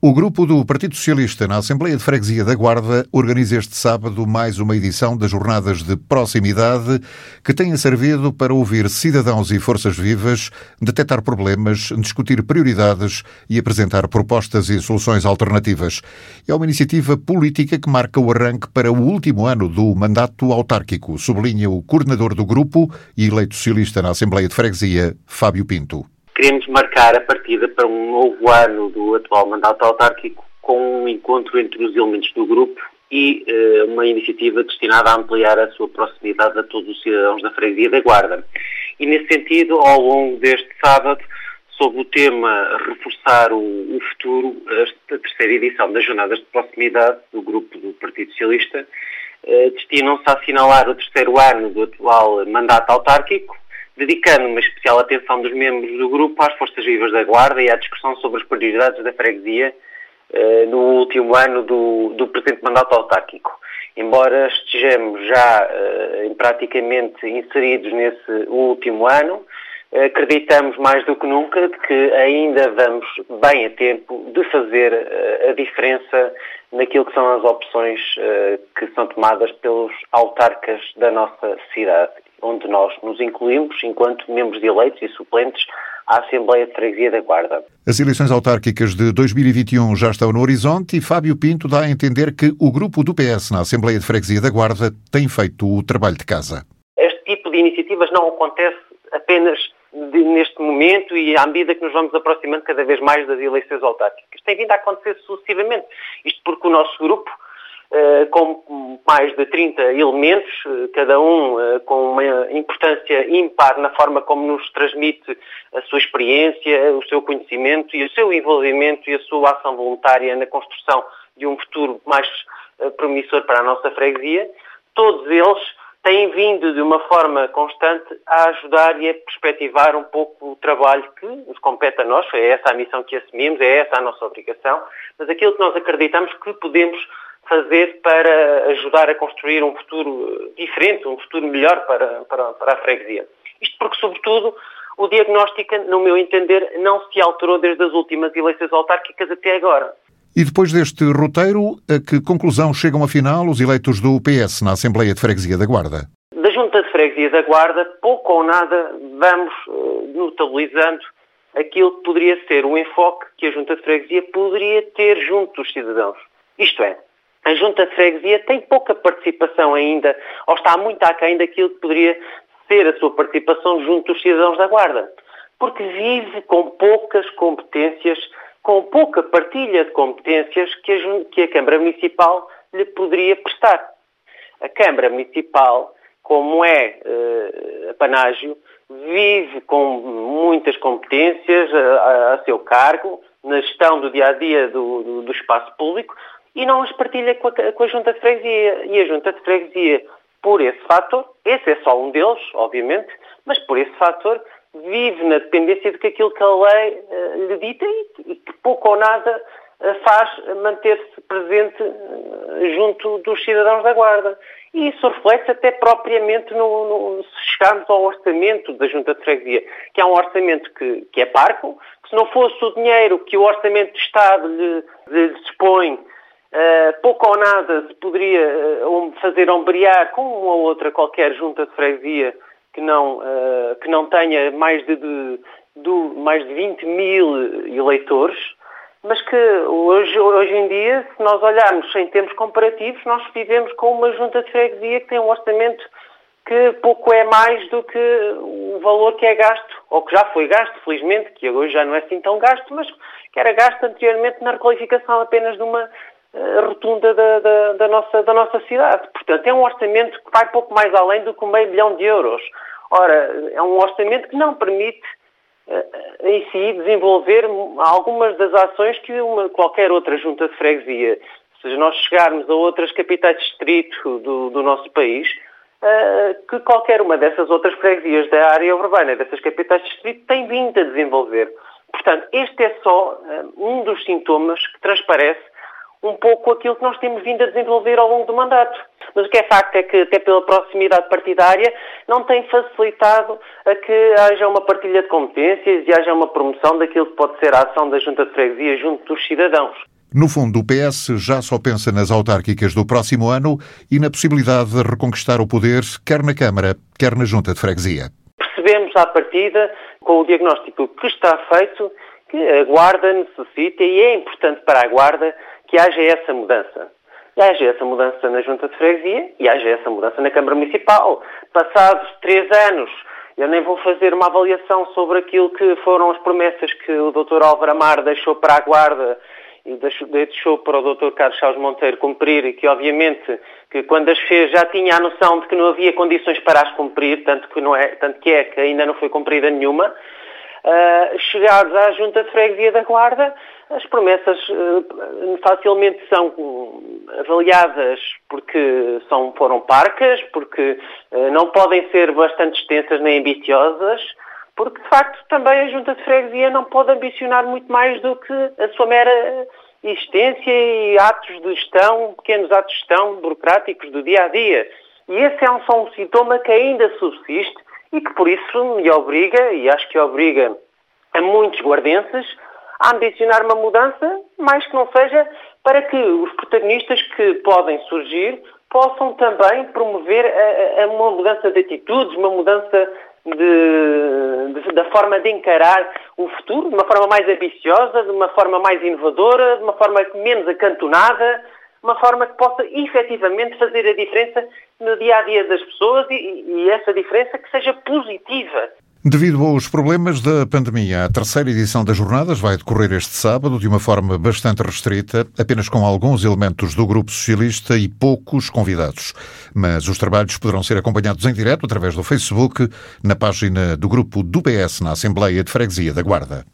O grupo do Partido Socialista na Assembleia de Freguesia da Guarda organiza este sábado mais uma edição das Jornadas de Proximidade que têm servido para ouvir cidadãos e forças vivas, detectar problemas, discutir prioridades e apresentar propostas e soluções alternativas. É uma iniciativa política que marca o arranque para o último ano do mandato autárquico, sublinha o coordenador do grupo e eleito socialista na Assembleia de Freguesia, Fábio Pinto queremos marcar a partida para um novo ano do atual mandato autárquico com um encontro entre os elementos do grupo e uh, uma iniciativa destinada a ampliar a sua proximidade a todos os cidadãos da Freguesia da Guarda. E nesse sentido, ao longo deste sábado, sob o tema Reforçar o, o Futuro, a terceira edição das Jornadas de Proximidade do grupo do Partido Socialista uh, destinam-se a assinalar o terceiro ano do atual mandato autárquico, dedicando uma especial atenção dos membros do grupo às Forças Vivas da Guarda e à discussão sobre as prioridades da freguesia eh, no último ano do, do presente mandato autárquico. Embora estejamos já eh, praticamente inseridos nesse último ano, acreditamos mais do que nunca que ainda vamos bem a tempo de fazer uh, a diferença naquilo que são as opções uh, que são tomadas pelos autarcas da nossa cidade onde nós nos incluímos enquanto membros eleitos e suplentes à Assembleia de Freguesia da Guarda. As eleições autárquicas de 2021 já estão no horizonte e Fábio Pinto dá a entender que o grupo do PS na Assembleia de Freguesia da Guarda tem feito o trabalho de casa. Este tipo de iniciativas não acontece apenas de, neste momento e à medida que nos vamos aproximando cada vez mais das eleições autárquicas. Tem vindo a acontecer sucessivamente. Isto porque o nosso grupo com mais de 30 elementos, eh, cada um eh, com uma importância ímpar na forma como nos transmite a sua experiência, o seu conhecimento e o seu envolvimento e a sua ação voluntária na construção de um futuro mais promissor para a nossa freguesia. Todos eles têm vindo de uma forma constante a ajudar e a perspectivar um pouco o trabalho que nos compete a nós, é essa a missão que assumimos, é essa a nossa obrigação, mas aquilo que nós acreditamos que podemos fazer para ajudar a construir um futuro diferente, um futuro melhor para, para, para a freguesia. Isto porque, sobretudo, o diagnóstico, no meu entender, não se alterou desde as últimas eleições autárquicas até agora. E depois deste roteiro, a que conclusão chegam afinal os eleitos do PS na Assembleia de Freguesia da Guarda? Da Junta de Freguesia da Guarda, pouco ou nada vamos uh, notabilizando aquilo que poderia ser o enfoque que a Junta de Freguesia poderia ter junto dos cidadãos. Isto é, a Junta de Freguesia tem pouca participação ainda, ou está muito aquém daquilo que poderia ser a sua participação junto dos cidadãos da Guarda, porque vive com poucas competências, com pouca partilha de competências que a, que a Câmara Municipal lhe poderia prestar. A Câmara Municipal, como é uh, panágio, vive com muitas competências a, a, a, seu cargo, na gestão do dia a dia do, do, do espaço público, e não as partilha com a, com a Junta de Freguesia. E a Junta de Freguesia, por esse fator, esse é só um deles, obviamente, mas por esse fator, vive na dependência de que aquilo que a lei uh, lhe dita e, e, que pouco ou nada uh, faz manter-se presente uh, junto dos cidadãos da Guarda. E isso reflete até propriamente no, no, se chegarmos ao orçamento da Junta de Freguesia, que é um orçamento que, que é parco, que se não fosse o dinheiro que o Orçamento de Estado lhe, lhe dispõe Uh, pouco ou nada se poderia uh, fazer ombrear com uma ou outra qualquer junta de freguesia que não, uh, que não tenha mais de, de, de, mais de 20 mil eleitores, mas que hoje, hoje em dia, se nós olharmos em termos comparativos, nós vivemos com uma junta de freguesia que tem um orçamento que pouco é mais do que o valor que é gasto, ou que já foi gasto, felizmente, que hoje já não é assim tão gasto, mas que era gasto anteriormente na requalificação apenas de uma rotunda da, da, da, nossa, da nossa cidade. Portanto, é um orçamento que vai pouco mais além do que meio milhão de euros. Ora, é um orçamento que não permite eh, em si desenvolver algumas das ações que uma, qualquer outra junta de freguesia, se nós chegarmos a outras capitais de distrito do, do nosso país, que qualquer uma dessas outras freguesias da área urbana, dessas capitais de distrito, tem vindo a desenvolver. Portanto, este é só um dos sintomas que transparece um pouco aquilo que nós temos vindo a desenvolver ao longo do mandato. Mas o que é facto é que, até pela proximidade partidária, não tem facilitado a que haja uma partilha de competências e haja uma promoção daquilo que pode ser a ação da Junta de Freguesia junto dos cidadãos. No fundo, o PS já só pensa nas autárquicas do próximo ano e na possibilidade de reconquistar o poder, quer na Câmara, quer na Junta de Freguesia. Percebemos à partida, com o diagnóstico que está feito, que a Guarda necessita, e é importante para a Guarda, que haja essa mudança. E haja essa mudança na Junta de Freguesia e haja essa mudança na Câmara Municipal. Passados três anos, eu nem vou fazer uma avaliação sobre aquilo que foram as promessas que o Dr. Álvaro Amar deixou para a Guarda e deixou para o Dr. Carlos Chaves Monteiro cumprir e que, obviamente, que quando as fez já tinha a noção de que não havia condições para as cumprir, tanto que, não é, tanto que é que ainda não foi cumprida nenhuma. Uh, chegados à Junta de Freguesia da Guarda, as promessas uh, facilmente são avaliadas porque são, foram parcas, porque uh, não podem ser bastante extensas nem ambiciosas, porque de facto também a Junta de Freguesia não pode ambicionar muito mais do que a sua mera existência e atos de gestão, pequenos atos de gestão burocráticos do dia a dia. E esse é um, só um sintoma que ainda subsiste e que por isso me obriga, e acho que obriga a muitos guardenses, a ambicionar uma mudança, mais que não seja para que os protagonistas que podem surgir possam também promover a, a uma mudança de atitudes, uma mudança de, de, da forma de encarar o futuro, de uma forma mais ambiciosa, de uma forma mais inovadora, de uma forma menos acantonada, uma forma que possa efetivamente fazer a diferença no dia a dia das pessoas e, e essa diferença que seja positiva. Devido aos problemas da pandemia, a terceira edição das jornadas vai decorrer este sábado de uma forma bastante restrita, apenas com alguns elementos do Grupo Socialista e poucos convidados. Mas os trabalhos poderão ser acompanhados em direto através do Facebook, na página do Grupo do PS na Assembleia de Freguesia da Guarda.